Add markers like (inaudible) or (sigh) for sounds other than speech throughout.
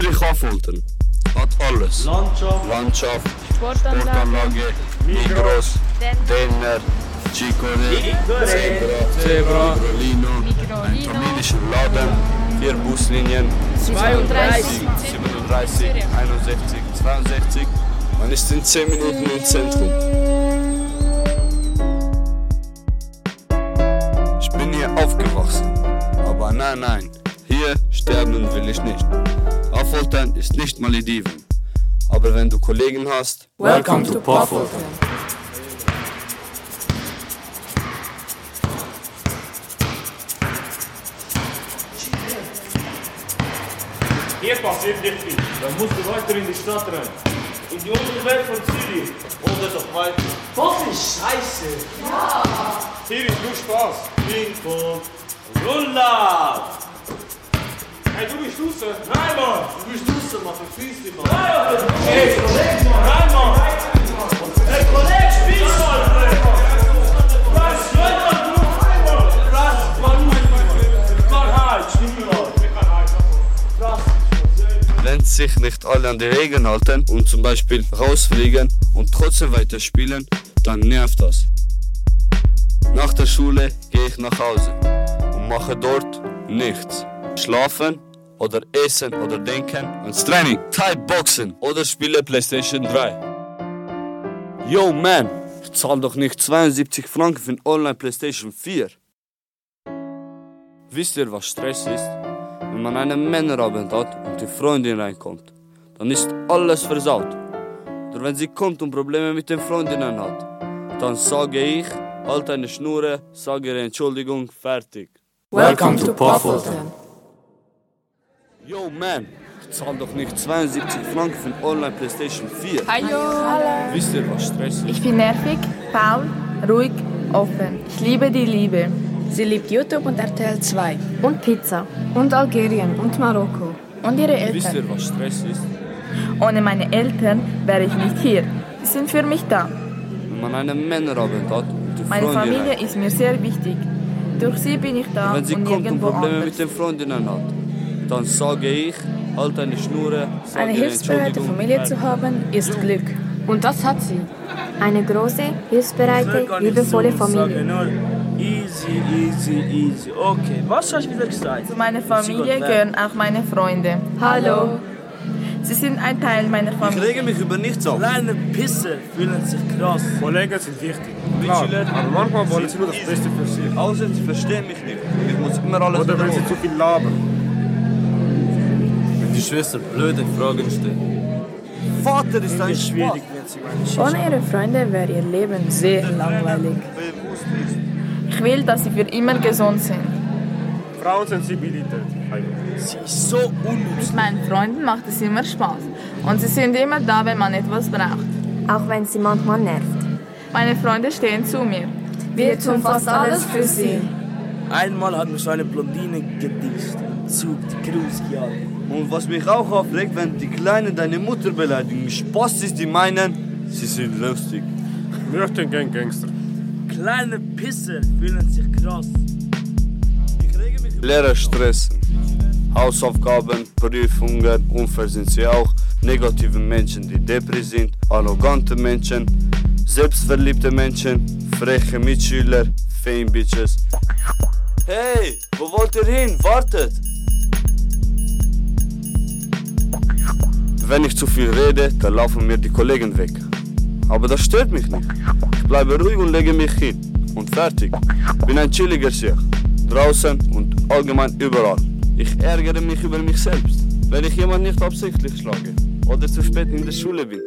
Zürich Affoltern hat alles. Landschaft, Landschaft, Sportanlage, Sportanlage, Migros, Denner, Chicore, Zebra, Zebra, Lino, ein familischer Laden, vier Buslinien, 32, 37, 61, 62. Man ist in 10 Minuten im Zentrum. Ich bin hier aufgewachsen. Aber nein, nein, hier sterben will ich nicht. Affoltern ist nicht Malediven. Aber wenn du Kollegen hast, Welcome to Poffelton. hier passiert nicht viel. Dann musst du weiter in die Stadt rein. In die untere Welt von Zürich. Oder doch weiter. Was ist Scheiße? Hier ist nur Spaß. Ping-Pong. Rulla! Hey, du bist draußen? Nein, Mann! Du bist draußen, Mann. Verpiss dich, Mann. Nein, Mann! Hey, Kollege, Mann! Nein, Mann! Hey, Kollege, spiel mal! Was? Nein, Mann, du! Mann! Was? Mann, halt. Halt. Was? wenn sich nicht alle an die Regeln halten und zum Beispiel rausfliegen und trotzdem weiter spielen, dann nervt das. Nach der Schule gehe ich nach Hause und mache dort nichts. Schlafen oder essen oder denken ans Training, Thai-Boxen oder spiele Playstation 3. Yo man, ich zahle doch nicht 72 Franken für ein Online Playstation 4. Wisst ihr, was Stress ist? Wenn man einen Männerabend hat und die Freundin reinkommt, dann ist alles versaut. Oder wenn sie kommt und Probleme mit den Freundinnen hat, dann sage ich, halt eine Schnur, sage ihre Entschuldigung, fertig. Welcome to Poffelton. Yo man, ich zahle doch nicht 72 Franken für ein Online Playstation 4. Hallo. Wisst ihr, was Stress ist? Ich bin nervig, faul, ruhig, offen. Ich liebe die Liebe. Sie liebt YouTube und RTL 2. Und Pizza. Und Algerien und Marokko. Und ihre Wisst Eltern. ihr, was Stress ist? Ohne meine Eltern wäre ich nicht hier. Sie sind für mich da. Wenn man einen Männerabend hat und die Meine Familie rein- ist mir sehr wichtig. Durch sie bin ich da wenn sie und kommt und Probleme anders. mit den Freundinnen hat, dann sage ich, halt eine Schnur, Eine hilfsbereite Familie zu haben, ist Glück. Und das hat sie. Eine große, hilfsbereite, liebevolle Familie. Easy, easy, easy. Okay, was hast du wieder gesagt? Zu meiner Familie gehören auch meine Freunde. Hallo. Sie sind ein Teil meiner Ich Familie. rege mich über nichts auf. Kleine Pisser fühlen sich krass. Kollegen sind wichtig. Klar, aber manchmal wollen sie nur das Beste für sich. Außer sie verstehen mich nicht. Ich muss immer alles Oder wenn sie zu viel labern. Schwester blöde Fragen stellt. Vater ist ein schwierig, wenn sie meine Schicht Ohne ihre Freunde wäre ihr Leben sehr langweilig. Ich will, dass sie für immer gesund sind. Frauensensibilität. Sie ist so unnütz. Mit meinen Freunden macht es immer Spaß. Und sie sind immer da, wenn man etwas braucht. Auch wenn sie manchmal nervt. Meine Freunde stehen zu mir. Wir tun fast alles für sie. Einmal hat mich so eine Blondine gedisst. Zug, die Grußjagd. Und was mich auch aufregt, wenn die Kleinen deine Mutter beleidigen. Spaß ist, die meinen, sie sind lustig. Möchten gern Gangster. Kleine Pisser fühlen sich krass. Lehrer stressen. Hausaufgaben, Prüfungen, unfair sind sie auch. Negative Menschen, die depri sind, arrogante Menschen, selbstverliebte Menschen, freche Mitschüler, Fame Bitches. Hey, wo wollt ihr hin? Wartet! Wenn ich zu viel rede, dann laufen mir die Kollegen weg. Aber das stört mich nicht. Ich bleibe ruhig und lege mich hin. Und fertig. Bin ein chilliger Sieg. Draußen und allgemein überall. Ich ärgere mich über mich selbst, wenn ich jemand nicht absichtlich schlage oder zu spät in der Schule bin.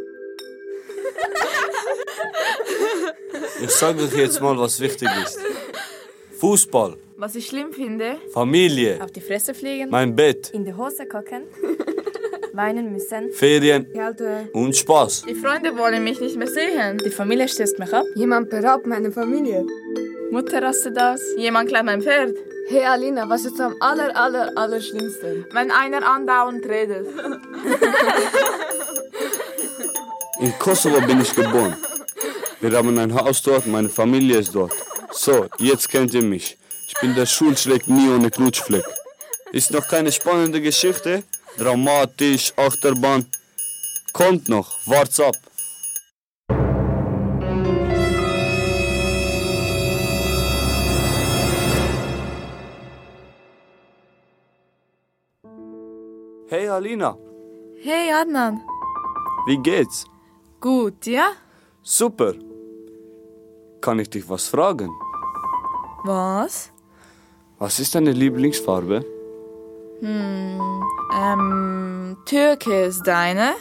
Ich sage euch jetzt mal, was wichtig ist. Fußball, Was ich schlimm finde, Familie, Auf die Fresse fliegen. mein Bett, In die Hose gucken. (laughs) Weinen müssen. Ferien Kälte. und Spaß. die Freunde wollen mich nicht mehr sehen. Die Familie stößt mich ab. Jemand beraubt meine Familie. Mutter rastet aus. Jemand klaut mein Pferd. Hey Alina, was ist am aller, aller, aller schlimmsten? Wenn einer andauernd redet. (laughs) In Kosovo bin ich geboren. Wir haben ein Haus dort, meine Familie ist dort. So, jetzt kennt ihr mich. Ich bin der Schulschreck nie ohne Knutschfleck. Ist noch keine spannende Geschichte? Dramatisch, Achterbahn. Kommt noch, wart's ab. Hey Alina, Hey Adnan. wie geht's? Gut, ja? Super. Kann ich dich was fragen? Was? Was ist deine Lieblingsfarbe? Hm, ähm, Türke ist deine?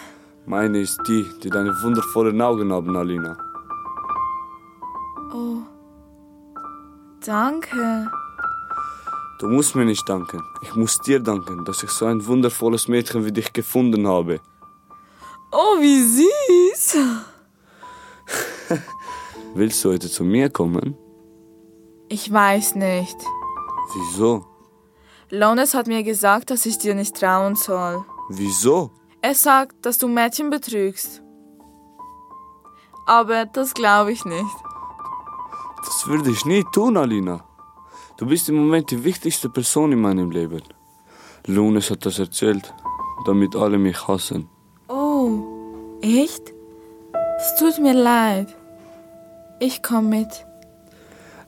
Meine ist die, die deine wundervollen Augen haben, Alina. Oh. Danke. Du musst mir nicht danken. Ich muss dir danken, dass ich so ein wundervolles Mädchen wie dich gefunden habe. Oh, wie süß. (laughs) Willst du heute zu mir kommen? Ich weiß nicht. Wieso? Lones hat mir gesagt, dass ich dir nicht trauen soll. Wieso? Er sagt, dass du Mädchen betrügst. Aber das glaube ich nicht. Das würde ich nie tun, Alina. Du bist im Moment die wichtigste Person in meinem Leben. Lunes hat das erzählt, damit alle mich hassen. Oh, echt? Es tut mir leid. Ich komme mit.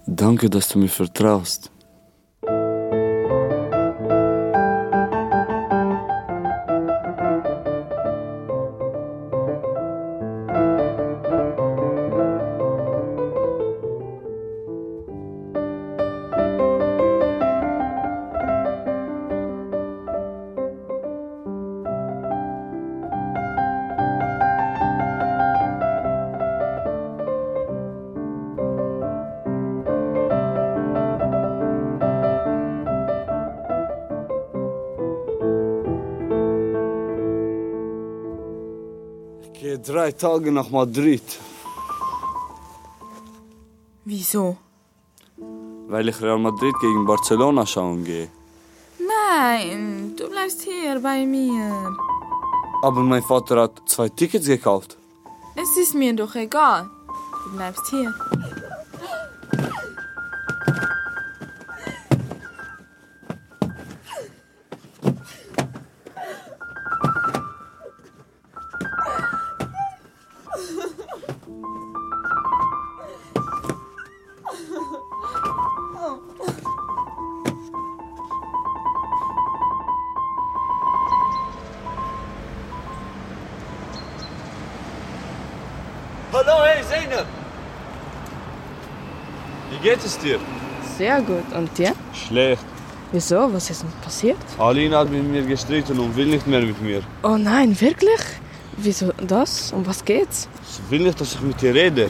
Danke, dass du mir vertraust. Drei Tage nach Madrid, Wieso? weil ich Real Madrid gegen Barcelona schauen gehe. Nein, du bleibst hier bei mir. Aber mein Vater hat zwei Tickets gekauft. Es ist mir doch egal. Du bleibst hier. Wie geht es dir? Sehr gut. Und dir? Schlecht. Wieso? Was ist denn passiert? Alina hat mit mir gestritten und will nicht mehr mit mir. Oh nein, wirklich? Wieso das? Um was geht's? Sie will nicht, dass ich mit ihr rede.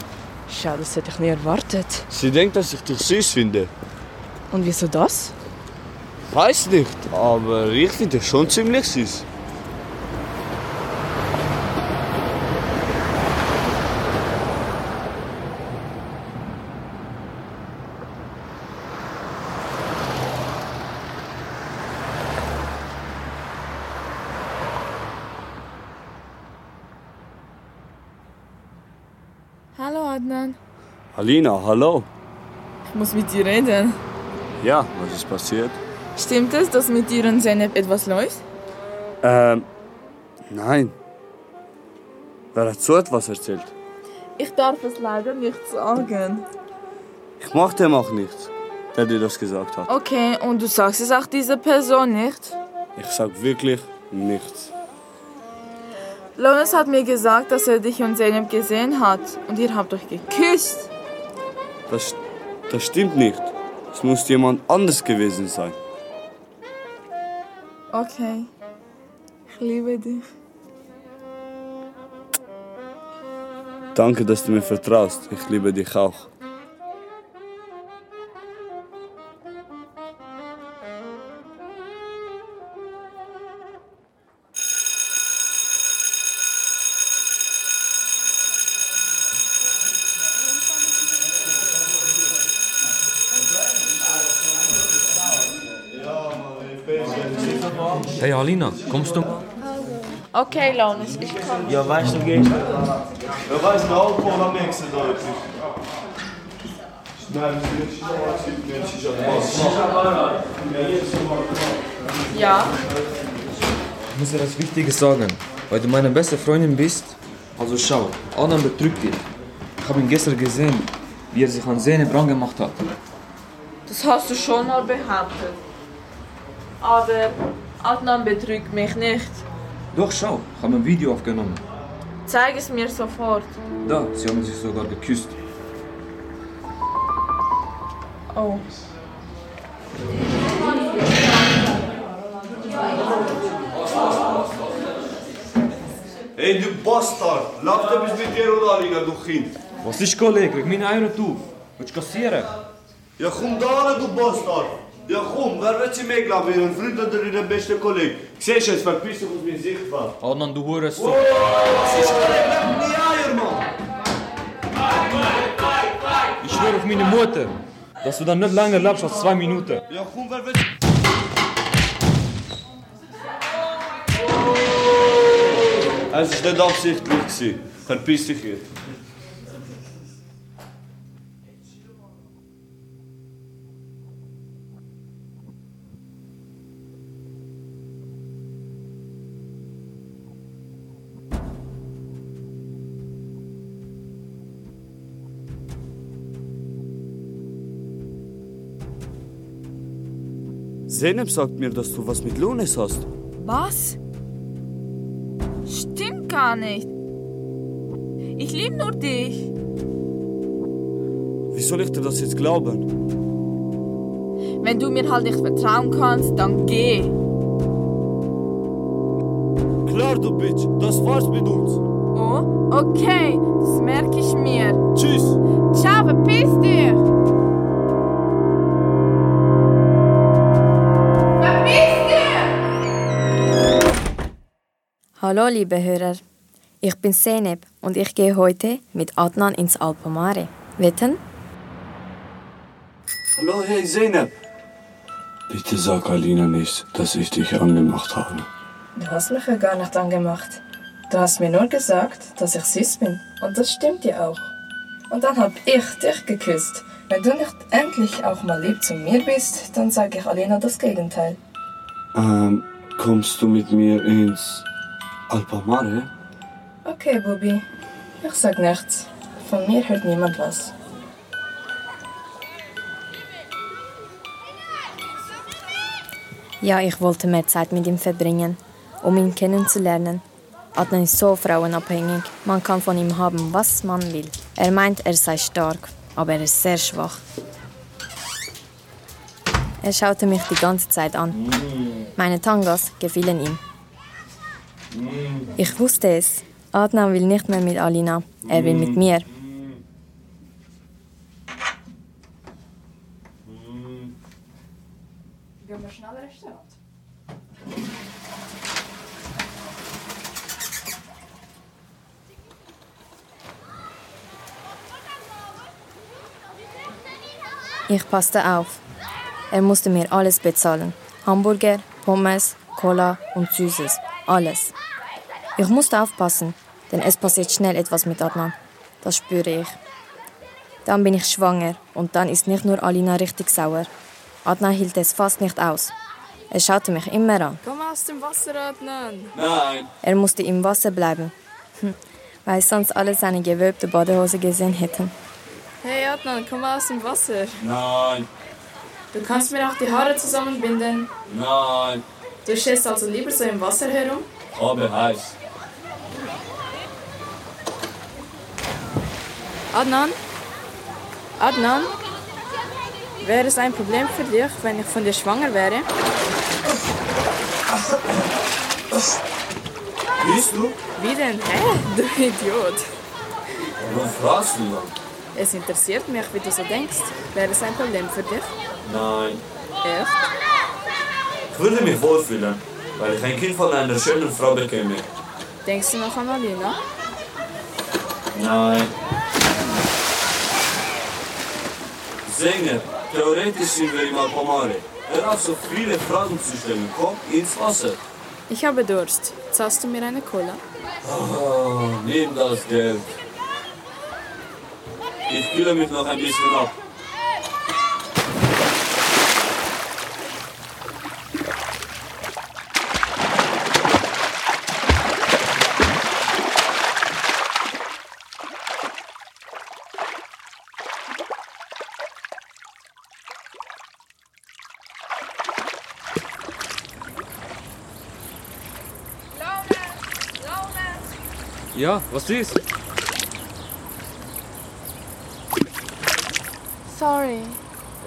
Schade, das hätte ich nie erwartet. Sie denkt, dass ich dich süß finde. Und wieso das? Weiß nicht, aber ich finde dich schon ziemlich süß. Hallo Adnan. Alina, hallo. Ich muss mit dir reden. Ja, was ist passiert? Stimmt es, dass mit dir und Zeynep etwas läuft? Ähm, nein. Wer hat so etwas erzählt? Ich darf es leider nicht sagen. Ich mach dem auch nichts, der dir das gesagt hat. Okay, und du sagst es auch dieser Person nicht? Ich sag wirklich nichts. Lones hat mir gesagt, dass er dich und Zeynep gesehen hat. Und ihr habt euch geküsst. Das, das stimmt nicht. Es muss jemand anders gewesen sein. Okay. Ich liebe dich. Danke, dass du mir vertraust. Ich liebe dich auch. Hey Alina, kommst du? Okay, Lones, ich komme. Ja, weißt du, gehst du. Ja, weißt du, Alkohol am nächsten Tag. Ja. Ich muss dir das Wichtige sagen. Weil du meine beste Freundin bist. Also schau, Adam betrügt dich. Ich habe ihn gestern gesehen, wie er sich an Zeynep rangemacht hat. Das hast du schon mal behauptet. Aber Adnan betrügt mich nicht. Doch schau, ich habe ein Video aufgenommen. Zeig es mir sofort. Da, sie haben sich sogar geküsst. Oh. Hey, du Bastard! Lacht etwas mit dir oder Alina, du Kind? Was ist, Kollege? Leg meine Eier auf. Willst du kassieren? Ja, komm da, du Bastard! Ja, komm, wer wird sie mehr glauben? Ihren Freund oder ihren besten Kollegen? Siehst du, jetzt verpiss dich aus meinem Sichtfeld. Adnan, du Hurensohn. Oh, was ist Kollege? Bleib mir die Eier, Mann! Ich schwöre auf meine Mutter, dass du dann nicht länger lebst als zwei Minuten. Ja, komm, wer wird... Es war nicht absichtlich. Verpiss dich jetzt. Zeynep sagt mir, dass du was mit Lunes hast. Was? Stimmt gar nicht. Ich liebe nur dich. Wie soll ich dir das jetzt glauben? Wenn du mir halt nicht vertrauen kannst, dann geh. Klar, du Bitch, das war's mit uns. Oh, okay, das merke ich mir. Tschüss. Ciao, verpiss dich. Hallo liebe Hörer, ich bin Seneb und ich gehe heute mit Adnan ins Alpamare. Wetten? Hallo, hey Zeynep. Bitte sag Alina nicht, dass ich dich angemacht habe. Du hast mich ja gar nicht angemacht. Du hast mir nur gesagt, dass ich süß bin. Und das stimmt ja auch. Und dann hab ich dich geküsst. Wenn du nicht endlich auch mal lieb zu mir bist, dann sage ich Alina das Gegenteil. Ähm, kommst du mit mir ins Alpamare? Okay, Bubi. Ich sag nichts. Von mir hört niemand was. Ja, ich wollte mehr Zeit mit ihm verbringen, um ihn kennenzulernen. Adnan ist so frauenabhängig. Man kann von ihm haben, was man will. Er meint, er sei stark, aber er ist sehr schwach. Er schaute mich die ganze Zeit an. Meine Tangas gefielen ihm. Ich wusste es. Adnan will nicht mehr mit Alina. Er will mit mir. Ich passte auf. Er musste mir alles bezahlen. Hamburger, Pommes, Cola und Süßes. Alles. Ich musste aufpassen, denn es passiert schnell etwas mit Adnan. Das spüre ich. Dann bin ich schwanger und dann ist nicht nur Alina richtig sauer. Adnan hielt es fast nicht aus. Er schaute mich immer an. Komm aus dem Wasser, Adnan. Nein. Er musste im Wasser bleiben, Hm, weil sonst alle seine gewölbte Badehose gesehen hätten. Hey Adnan, komm aus dem Wasser. Nein. Du kannst mir auch die Haare zusammenbinden. Nein. Du stehst also lieber so im Wasser herum? Aber heiß. Adnan? Adnan? Wäre es ein Problem für dich, wenn ich von dir schwanger wäre? Bist du? Wie denn? Hä? (laughs) Du Idiot. Warum fragst du dann? Es interessiert mich, wie du so denkst. Wäre es ein Problem für dich? Nein. Echt? Ich würde mich wohlfühlen, weil ich ein Kind von einer schönen Frau bekäme. Denkst du noch an Alina? Nein. Sänger, theoretisch sind wir im Alpamare. Hör auf, so viele Fragen zu stellen. Komm ins Wasser. Ich habe Durst. Zahlst du mir eine Cola? Oh, nimm das Geld. Ich kühle mich noch ein bisschen ab. Ja, was ist? Sorry,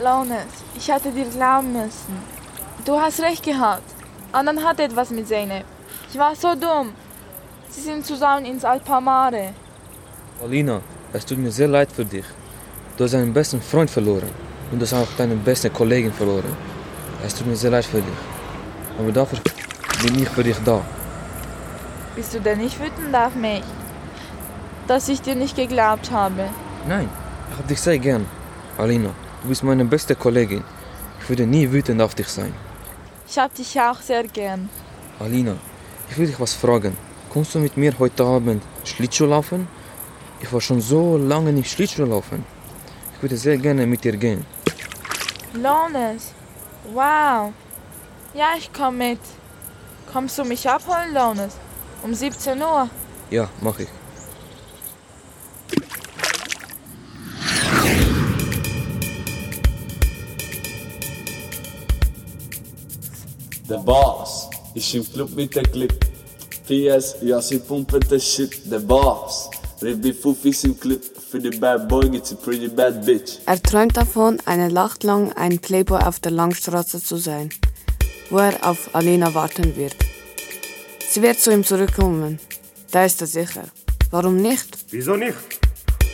Launes, ich hätte dir glauben müssen. Du hast recht gehabt. Annan hat etwas mit Zeynep. Ich war so dumm. Sie sind zusammen ins Alpamare. Alina, es tut mir sehr leid für dich. Du hast deinen besten Freund verloren und du hast auch deine beste Kollegin verloren. Es tut mir sehr leid für dich. Aber dafür bin ich für dich da. Bist du denn nicht wütend auf mich? Dass ich dir nicht geglaubt habe. Nein, ich hab dich sehr gern. Alina, du bist meine beste Kollegin. Ich würde nie wütend auf dich sein. Ich hab dich auch sehr gern. Alina, ich will dich was fragen. Kommst du mit mir heute Abend Schlittschuh laufen? Ich war schon so lange nicht Schlittschuh laufen. Ich würde sehr gerne mit dir gehen. Launes. Wow. Ja, ich komm mit. Kommst du mich abholen, Launes? Um 17 Uhr. Ja, mach ich. Der Boss ist im Club mit der Clip. PS, ja, sie pumpen der Shit. Der Boss. Ribi Fufis im Clip. Für die Bad Boy gibt's a pretty bad bitch. Er träumt davon, eine Nacht lang ein Playboy auf der Langstraße zu sein, wo er auf Alina warten wird. Sie wird zu ihm zurückkommen. Da ist er sicher. Warum nicht? Wieso nicht?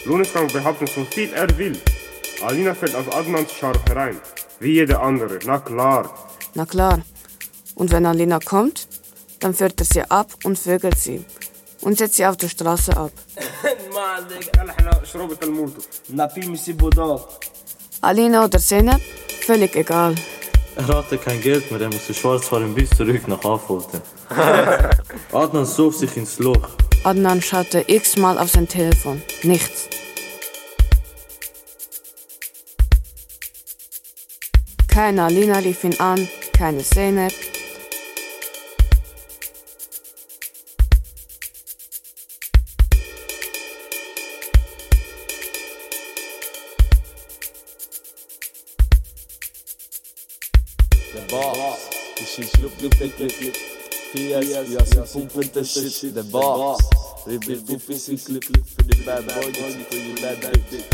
Lunes kann behaupten, so viel er will. Alina fällt auf Adnans Scharf herein. Wie jede andere, na klar. Na klar. Und wenn Alina kommt, dann führt er sie ab und vögelt sie und setzt sie auf der Straße ab. (laughs) Alina oder Zeynep? Völlig egal. Er hatte kein Geld mehr, er musste schwarz fahren bis zurück nach Affolter. (laughs) Adnan sof sich ins Loch. Adnan schaute x-mal auf sein Telefon. Nichts. Keine Alina rief ihn an, keine Zeynep. Der Boss ist im Club mit der Clip. PS, ja, sie pumpen der Shit. Der Boss. Ribi Fufis im Clip. Für die Bad Boy gibt's a pretty bad bitch.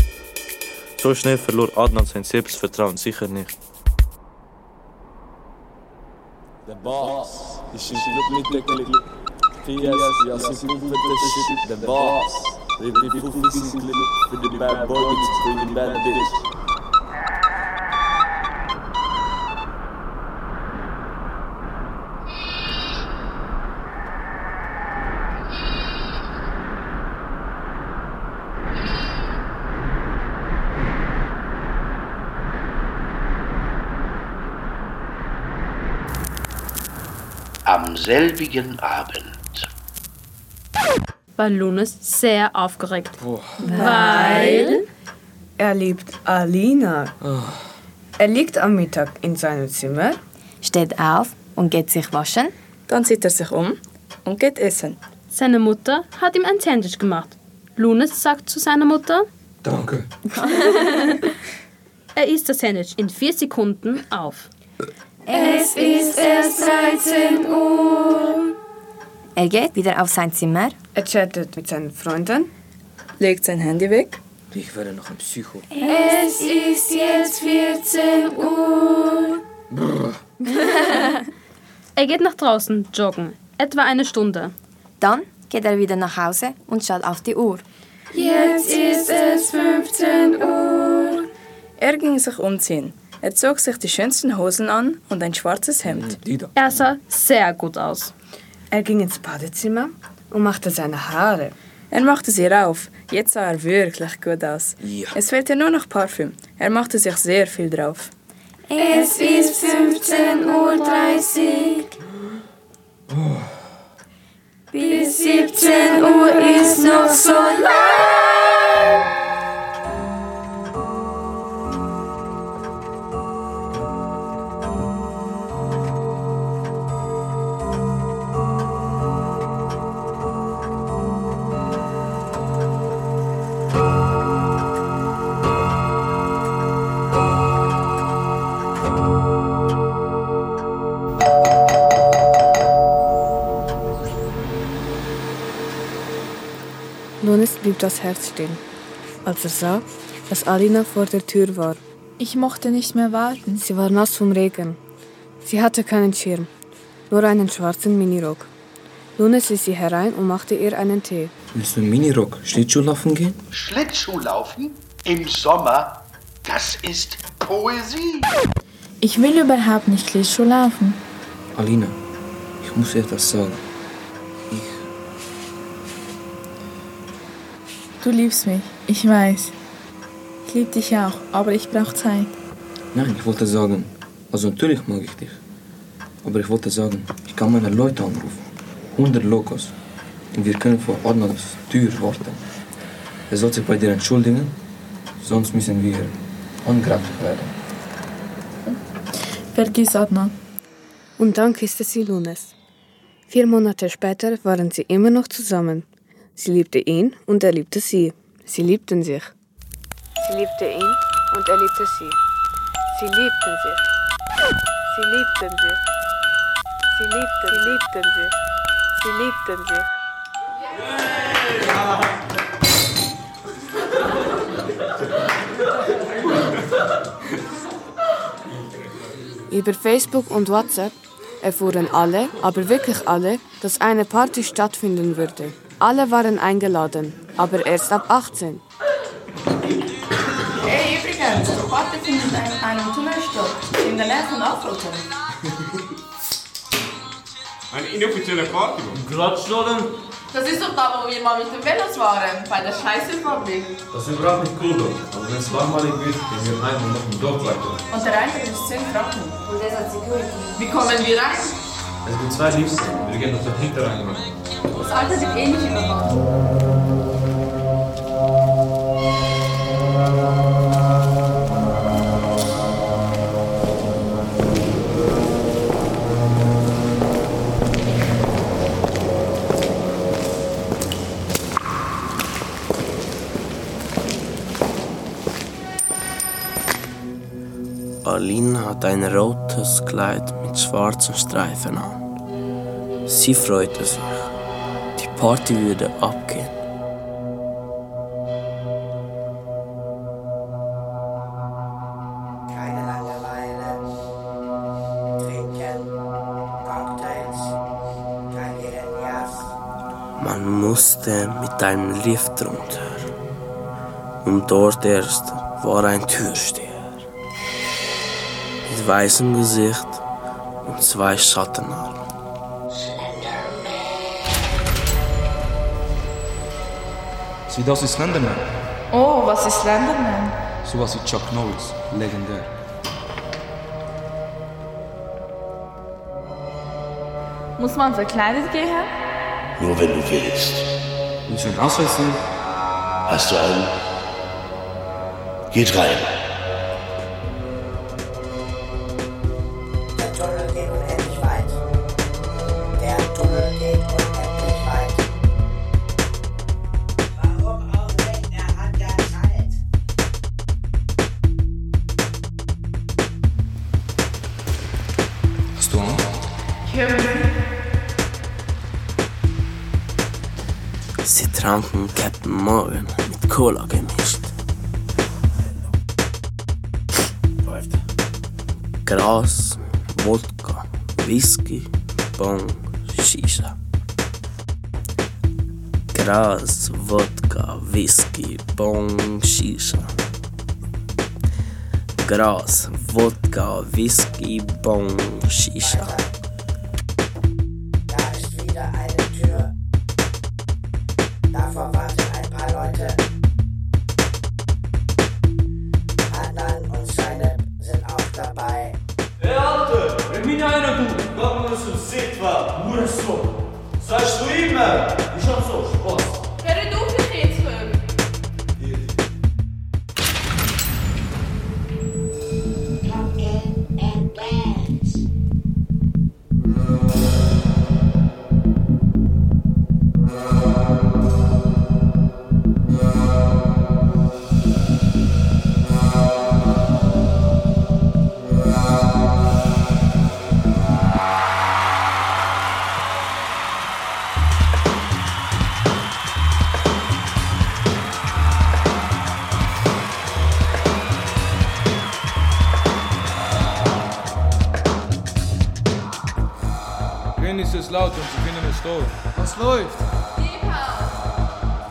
So schnell verlor Adnan sein Selbstvertrauen sicher nicht. Der Boss ist im Club mit der Clip. PS, ja, sie pumpen der Shit. Der Boss. Ribi Fufis im Clip. Für die Bad Boy gibt's a pretty bad bitch. Am selbigen Abend. war Lunas sehr aufgeregt. Weil Er liebt Alina. Er liegt am Mittag in seinem Zimmer. Steht auf und geht sich waschen. Dann zieht er sich um und geht essen. seine Mutter hat ihm ein Sandwich gemacht. Lunas sagt zu seiner Mutter, Danke. (laughs) er isst das Sandwich in vier Sekunden auf. Es ist erst 13 Uhr. Er geht wieder auf sein Zimmer. Er chattet mit seinen Freunden. Legt sein Handy weg. Ich werde noch ein Psycho. Es ist jetzt 14 Uhr. (laughs) Er geht nach draußen joggen, etwa eine Stunde. Dann geht er wieder nach Hause und schaut auf die Uhr. Jetzt ist es 15 Uhr. Er ging sich umziehen. Er zog sich die schönsten Hosen an und ein schwarzes Hemd. Er sah sehr gut aus. Er ging ins Badezimmer und machte seine Haare. Er machte sie rauf. Jetzt sah er wirklich gut aus. Ja. Es fehlte nur noch Parfüm. Er machte sich sehr viel drauf. Es ist 15.30 Uhr. Bis 17 Uhr ist noch so lang. Blieb das Herz stehen, als er sah, dass Alina vor der Tür war. Ich mochte nicht mehr warten. Sie war nass vom Regen. Sie hatte keinen Schirm, nur einen schwarzen Minirock. Lunes ließ sie herein und machte ihr einen Tee. Willst du im Minirock Schlittschuhlaufen gehen? Schlittschuhlaufen im Sommer, das ist Poesie. Ich will überhaupt nicht Schlittschuh laufen. Alina, ich muss dir etwas sagen. Du liebst mich, ich weiß. Ich liebe dich auch, aber ich brauche Zeit. Nein, ich wollte sagen, also natürlich mag ich dich. Aber ich wollte sagen, ich kann meine Leute anrufen. 100 Locos. Und wir können vor Adnans Tür warten. Er soll sich bei dir entschuldigen, sonst müssen wir angreiflich werden. Vergiss Adnan. Und dann küsste sie Lunes. Vier Monate später waren sie immer noch zusammen. Sie liebte ihn und er liebte sie. Sie liebten sich. Sie liebte ihn und er liebte sie. Sie liebten sich. Sie liebten sich. Sie liebten, sie liebten sich. Sie liebten sich. Über Facebook und WhatsApp erfuhren alle, aber wirklich alle, dass eine Party stattfinden würde. Alle waren eingeladen, aber erst ab 18. Hey, übrigens, die Party findet in einem Tunnel statt, in der Nähe von Afroton. Eine inoffizielle Party, Mann. Glatschnodden? Das ist doch da, wo wir mal mit den Velos waren, bei der Scheißefabrik. Das ist überhaupt nicht cool dort. Aber wenn es langweilig wird, gehen wir heim und machen dort weiter. Und der Eintritt ist 10 Franken. Und der hat Security. Wie kommen wir rein? Es gibt zwei Lifte. Wir gehen auf den Hintereingang. Das Alter wird eh nicht überwacht. Alina hat ein rotes Kleid mit schwarzen Streifen an. Sie freute sich. Die Party würde abgehen. Keine Langeweile. Trinken, Cocktails, kein. Man musste mit einem Lift runter. Und dort erst war ein Türsteher. Mit weißem Gesicht und zwei Schattenarmen. Sieh, das ist Slenderman. Oh, was ist Slenderman? Sowas wie Chuck Norris. Legendär. Muss man verkleidet gehen? Nur wenn du willst. Willst du einen Ausweis sehen? Hast du einen? Geht rein. Sie tranken Captain Morgan mit Cola gemischt. Gras, Wodka, Whisky, Bon, Shisha. Gras, Wodka, Whisky, Bon, Shisha. Gras, Wodka, Whisky, Bon, Shisha. Was läuft?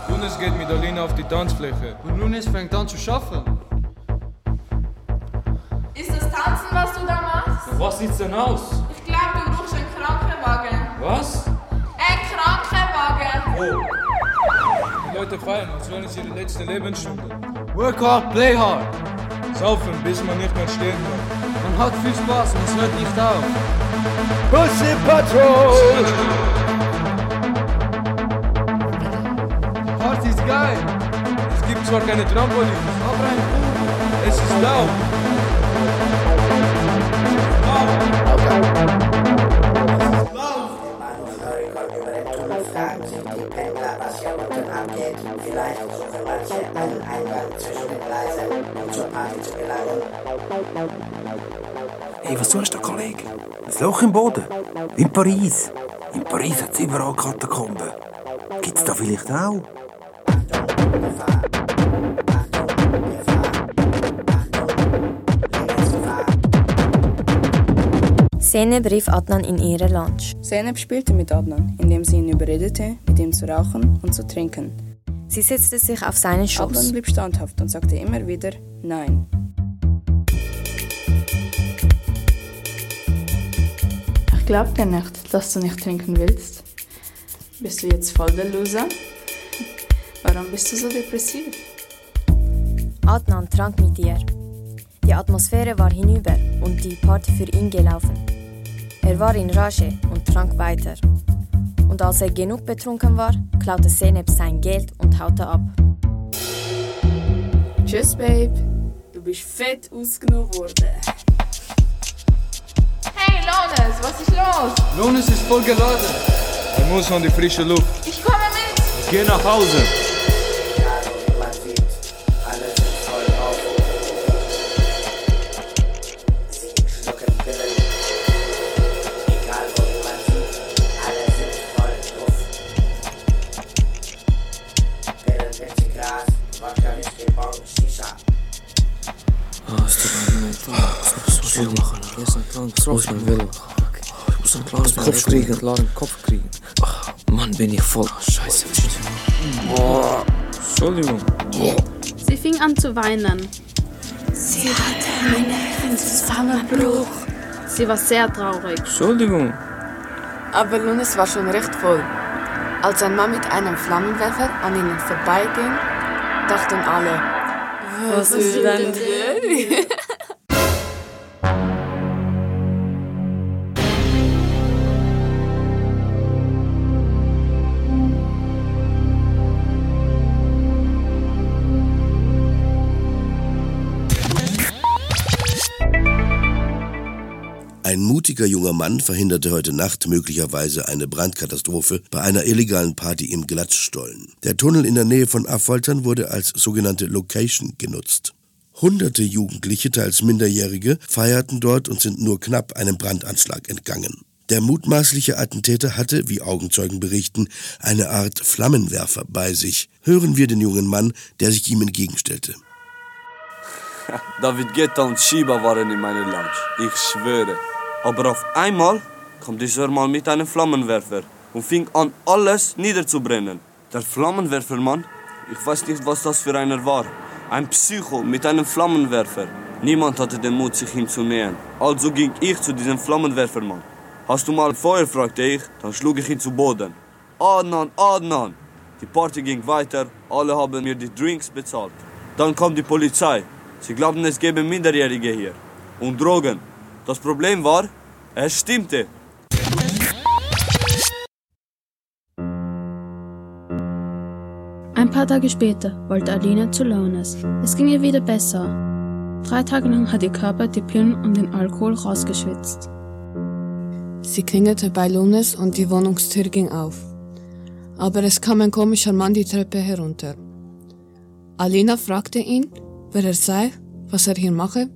Lunes geht mit Alina auf die Tanzfläche. Und Lunes fängt an zu schaffen. Ist das Tanzen, was du da machst? Was sieht's denn aus? Ich glaube, du brauchst einen Krankenwagen. Was? Ein Krankenwagen! Die Leute feiern, als wären es ihre letzte Lebensstunde. Work hard, play hard. Saufen, bis man nicht mehr stehen kann. Man hat viel Spaß und es hört nicht auf. Pussy Patrol! Geil. Es gibt zwar keine Trampolins, aber ein Pool. Es ist laut. Fragen sich die Pendler, was hier unten abgeht. Vielleicht suchen manche einen Eingang zwischen den Gleisen, um zur Party zu. Hey, was tust du, Kollege? Ein Loch im Boden? In Paris? In Paris hat es überall Katakomben. Gibt's da vielleicht auch? Seneb rief Adnan in ihre Lunch. Zeynep spielte mit Adnan, indem sie ihn überredete, mit ihm zu rauchen und zu trinken. Sie setzte sich auf seinen Schoß. Adnan blieb standhaft und sagte immer wieder Nein. Ich glaub dir nicht, dass du nicht trinken willst. Bist du jetzt voll der Loser? Warum bist du so depressiv? Adnan trank mit ihr. Die Atmosphäre war hinüber und die Party für ihn gelaufen. Er war in Rage und trank weiter. Und als er genug betrunken war, klaute Seneb sein Geld und haute ab. Tschüss, Babe. Du bist fett ausgenommen worden. Hey, Lones, was ist los? Lones ist voll geladen. Er muss an die frische Luft. Ich komme mit. Ich geh nach Hause. Ich muss viel machen. Ich muss mein Willen. Ich muss einen klaren Kopf kriegen. klaren Kopf kriegen. Mann, bin ich voll. Scheiße. Oh, Entschuldigung. Sie fing an zu weinen. Sie hatte einen Zusammenbruch. Sie war sehr traurig. Entschuldigung. Aber Lunis war schon recht voll. Als ein Mann mit einem Flammenwerfer an ihnen vorbeiging, dachten alle, was ist denn (laughs) (laughs) der? Ein mutiger junger Mann verhinderte heute Nacht möglicherweise eine Brandkatastrophe bei einer illegalen Party im Glatzstollen. Der Tunnel in der Nähe von Affoltern wurde als sogenannte Location genutzt. Hunderte Jugendliche, teils Minderjährige, feierten dort und sind nur knapp einem Brandanschlag entgangen. Der mutmaßliche Attentäter hatte, wie Augenzeugen berichten, eine Art Flammenwerfer bei sich. Hören wir den jungen Mann, der sich ihm entgegenstellte. David Guetta und Shiba waren in meiner Lounge. Ich schwöre. Aber auf einmal kam dieser Mann mit einem Flammenwerfer und fing an, alles niederzubrennen. Der Flammenwerfermann, ich weiß nicht, was das für einer war. Ein Psycho mit einem Flammenwerfer. Niemand hatte den Mut, sich ihm zu nähern. Also ging ich zu diesem Flammenwerfermann. Hast du mal Feuer, fragte ich, dann schlug ich ihn zu Boden. Adnan, Adnan! Die Party ging weiter, alle haben mir die Drinks bezahlt. Dann kam die Polizei. Sie glaubten, es gäbe Minderjährige hier. Und Drogen. Das Problem war, es stimmte. Ein paar Tage später wollte Alina zu Lones. Es ging ihr wieder besser. Drei Tage lang hat ihr Körper die Pillen und den Alkohol rausgeschwitzt. Sie klingelte bei Lunes und die Wohnungstür ging auf. Aber es kam ein komischer Mann die Treppe herunter. Alina fragte ihn, wer er sei, was er hier mache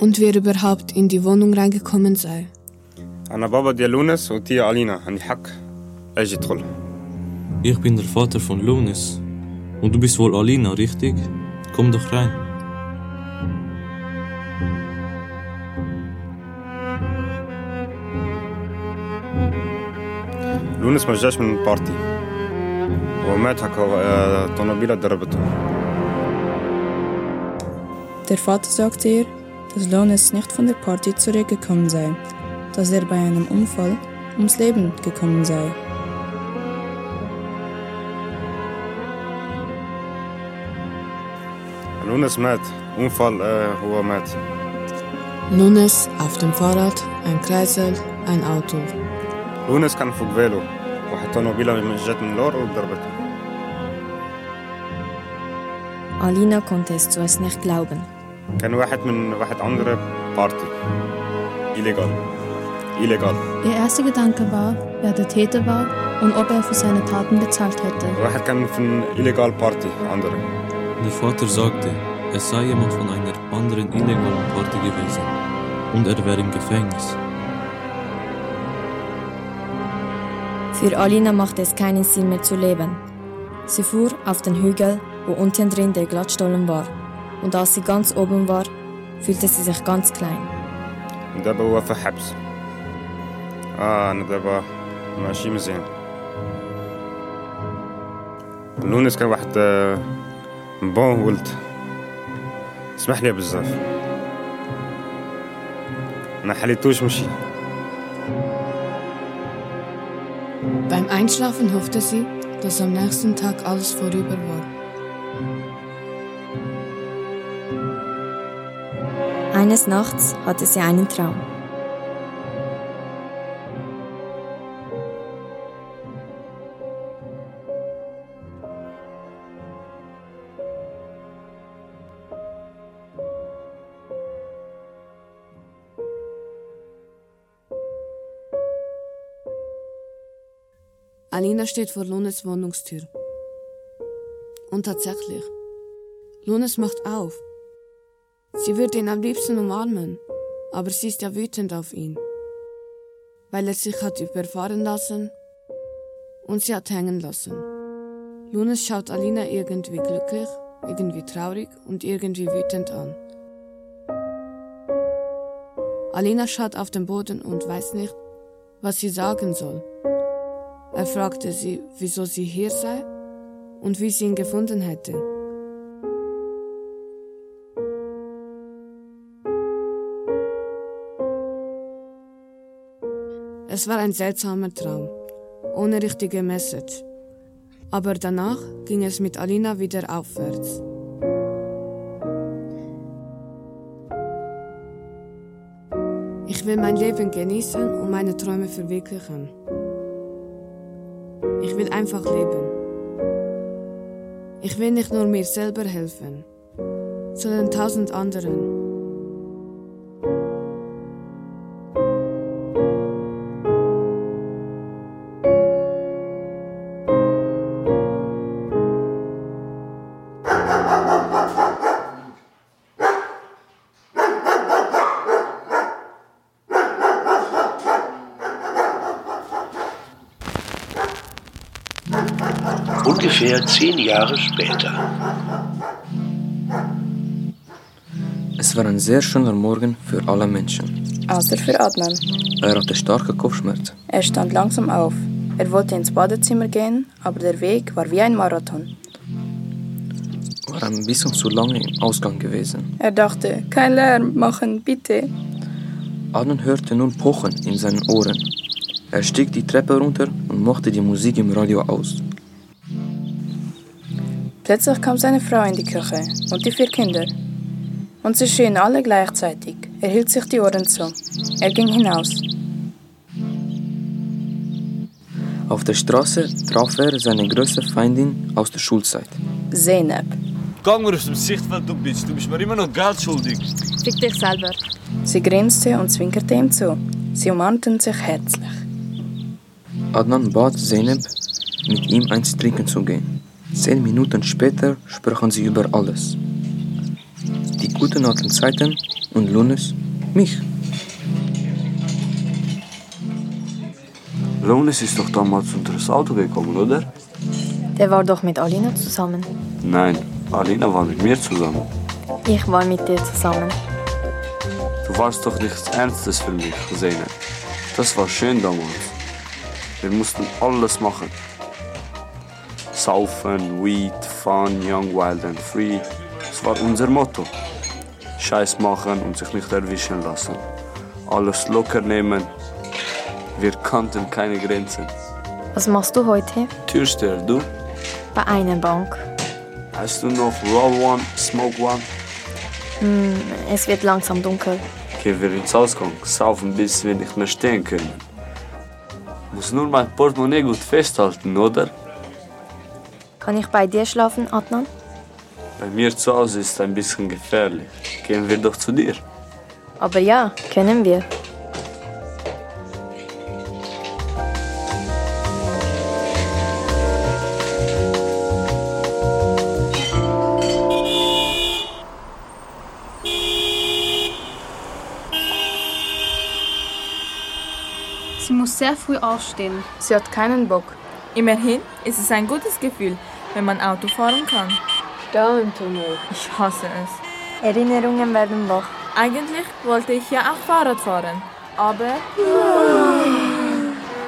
und wie er überhaupt in die Wohnung reingekommen sei. أنا بابا ديال لونس وتي علينا عندي حق أجي ادخل Ich bin der Vater von Lunis. Und du bist wohl Alina, richtig? Komm doch rein. لونس ما جاش من البارتي ومات هكا آه، طوموبيلة ضربته Der Vater sagte ihr, dass Lones nicht von der Party zurückgekommen sei, dass er bei einem Unfall ums Leben gekommen sei. لونس مات انفال آه، هو مات Lunes auf dem Fahrrad, ein Kreisel, ein Auto. لونس كان فوق فيلو واحد طوموبيلة جت من لور وضربته Alina konnte es zuerst nicht glauben. كان واحد من واحد andere بارتي illegal illegal Ihr erster Gedanke war, wer der Täter war und ob er für seine Taten bezahlt hätte. واحد كان في illegal بارتي andere Der Vater sagte, es sei jemand von einer anderen illegalen Party gewesen und er wäre im Gefängnis. Für Alina machte es keinen Sinn mehr zu leben. Sie fuhr auf den Hügel, wo unten drin der Glattstollen war. Und als sie ganz oben war, fühlte sie sich ganz klein. دابا هو في حبس اه انا دابا ماشي مزيان لونس كان واحد آه، بون ولد اسمح لي بزاف ما حليتوش مشي Beim Einschlafen hoffte sie, dass am nächsten Tag alles vorüber war. Eines Nachts hatte sie einen Traum. Alina steht vor Lunes Wohnungstür. Und tatsächlich, Lunes macht auf. Sie würde ihn am liebsten umarmen, aber sie ist ja wütend auf ihn, weil er sich hat überfahren lassen und sie hat hängen lassen. Lunes schaut Alina irgendwie glücklich, irgendwie traurig und irgendwie wütend an. Alina schaut auf den Boden und weiß nicht, was sie sagen soll. Er fragte sie, wieso sie hier sei und wie sie ihn gefunden hätte. Es war ein seltsamer Traum, ohne richtige Message. Aber danach ging es mit Alina wieder aufwärts. Ich will mein Leben genießen und meine Träume verwirklichen. Ich will einfach leben. Ich will nicht nur mir selber helfen, sondern tausend anderen. Ungefähr zehn Jahre später. Es war ein sehr schöner Morgen für alle Menschen. Außer für Adnan. Er hatte starke Kopfschmerzen. Er stand langsam auf. Er wollte ins Badezimmer gehen, aber der Weg war wie ein Marathon. War ein bisschen zu lange im Ausgang gewesen. Er dachte, kein Lärm machen, bitte. Adnan hörte nun Pochen in seinen Ohren. Er stieg die Treppe runter und machte die Musik im Radio aus. Plötzlich kam seine Frau in die Küche und die vier Kinder. Und sie schrien alle gleichzeitig. Er hielt sich die Ohren zu. Er ging hinaus. Auf der Straße traf er seine größte Feindin aus der Schulzeit. Zeynep. Gang mir aus dem Sichtfeld, du Bitch. Du bist mir immer noch Geld schuldig. Fick dich selber. Sie grinste und zwinkerte ihm zu. Sie umarmten sich herzlich. Adnan bat Zeynep, mit ihm eins trinken zu gehen. Zehn Minuten später sprachen sie über alles. Die guten alten Zeiten und Lunes, mich. Lones ist doch damals unter das Auto gekommen, oder? Der war doch mit Alina zusammen. Nein, Alina war mit mir zusammen. Ich war mit dir zusammen. Du warst doch nichts Ernstes für mich, Zeynep. Das war schön damals. Wir mussten alles machen. Saufen, Weed, Fun, Young, Wild and Free. Das war unser Motto. Scheiß machen und sich nicht erwischen lassen. Alles locker nehmen. Wir kannten keine Grenzen. Was machst du heute? Türsteher, du? Bei einer Bank. Hast du noch Roll One, Smoke One? Hm, es wird langsam dunkel. Gehen wir ins Ausgang, saufen bis wir nicht mehr stehen können. Muss nur mein Portemonnaie gut festhalten, oder? Kann ich bei dir schlafen, Adnan? Bei mir zu Hause ist ein bisschen gefährlich. Gehen wir doch zu dir. Aber ja, können wir. Sie muss sehr früh aufstehen. Sie hat keinen Bock. Immerhin ist es ein gutes Gefühl, wenn man Auto fahren kann. Da im Tunnel. Ich hasse es. Erinnerungen werden wach. Eigentlich wollte ich ja auch Fahrrad fahren, aber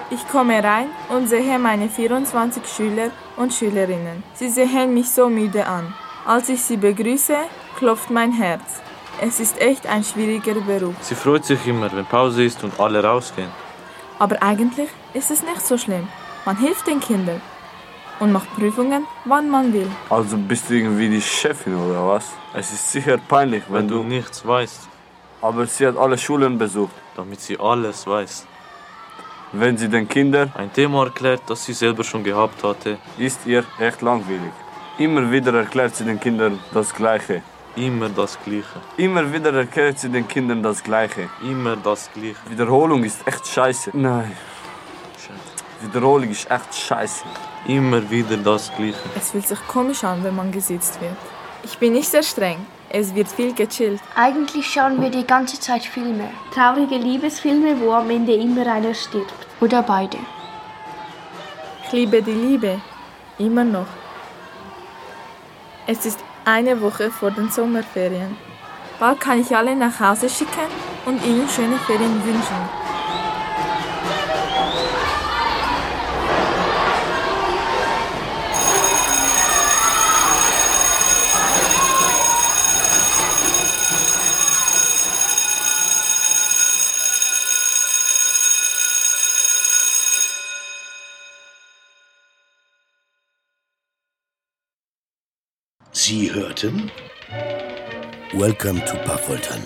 ich komme rein und sehe meine 24 Schüler und Schülerinnen. Sie sehen mich so müde an. Als ich sie begrüße, klopft mein Herz. Es ist echt ein schwieriger Beruf. Sie freut sich immer, wenn Pause ist und alle rausgehen. Aber eigentlich ist es nicht so schlimm. Man hilft den Kindern und macht Prüfungen, wann man will. Also bist du irgendwie die Chefin oder was? Es ist sicher peinlich, wenn, Wenn du nichts weißt, Aber sie hat alle Schulen besucht. damit sie alles weiß. Wenn sie den Kindern, Ein Thema erklärt, das sie selber schon gehabt hatte. ist ihr echt langweilig. Immer wieder erklärt sie den Kindern das Gleiche. Immer das Gleiche. Immer wieder erklärt sie den Kindern das Gleiche. Immer das Gleiche. Wiederholung ist echt scheiße. Nein. Wiederholung ist echt scheiße. Immer wieder das Gleiche. Es fühlt sich komisch an, wenn man gesitzt wird. Ich bin nicht sehr streng. Es wird viel gechillt. Eigentlich schauen wir die ganze Zeit Filme. Traurige Liebesfilme, wo am Ende immer einer stirbt. Oder beide. Ich liebe die Liebe. Immer noch. Es ist eine Woche vor den Sommerferien. Bald kann ich alle nach Hause schicken und ihnen schöne Ferien wünschen. Sie hörten Welcome to Paffoltern.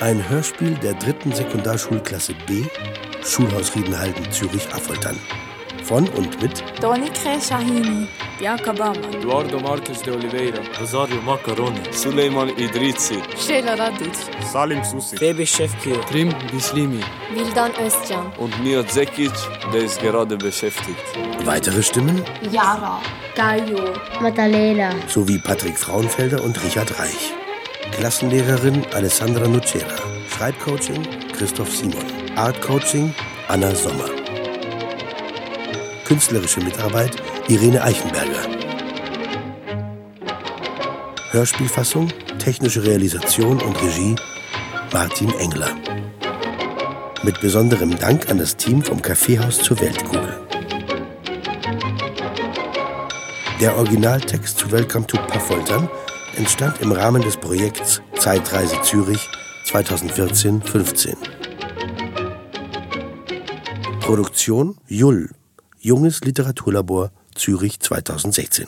Ein Hörspiel der dritten Sekundarschulklasse B, Schulhaus Riedenhalden, Zürich-Affoltern. Von und mit Donike Shahini, Bianca Bama, Eduardo Marques de Oliveira. Rosario Macaroni. Suleiman Idrizi. Sheila Radic, Salim Susi. Febe Şefki. Trim Bislimi. Vildan Özcan. Und Nihat Zekic, der ist gerade beschäftigt. weitere Stimmen Yara. Gaio. Maddalena. sowie Patrick Frauenfelder und Richard Reich. Klassenlehrerin Alessandra Nucera. Schreibcoaching Christoph Simon. Artcoaching Anna Sommer. Künstlerische Mitarbeit Irene Eichenberger. Hörspielfassung, technische Realisation und Regie Martin Engler. Mit besonderem Dank an das Team vom Kaffeehaus zur Weltkugel. Der Originaltext zu Welcome to Paffoltern entstand im Rahmen des Projekts Zeitreise Zürich 2014-15. Produktion Jull, Junges Literaturlabor Zürich 2016.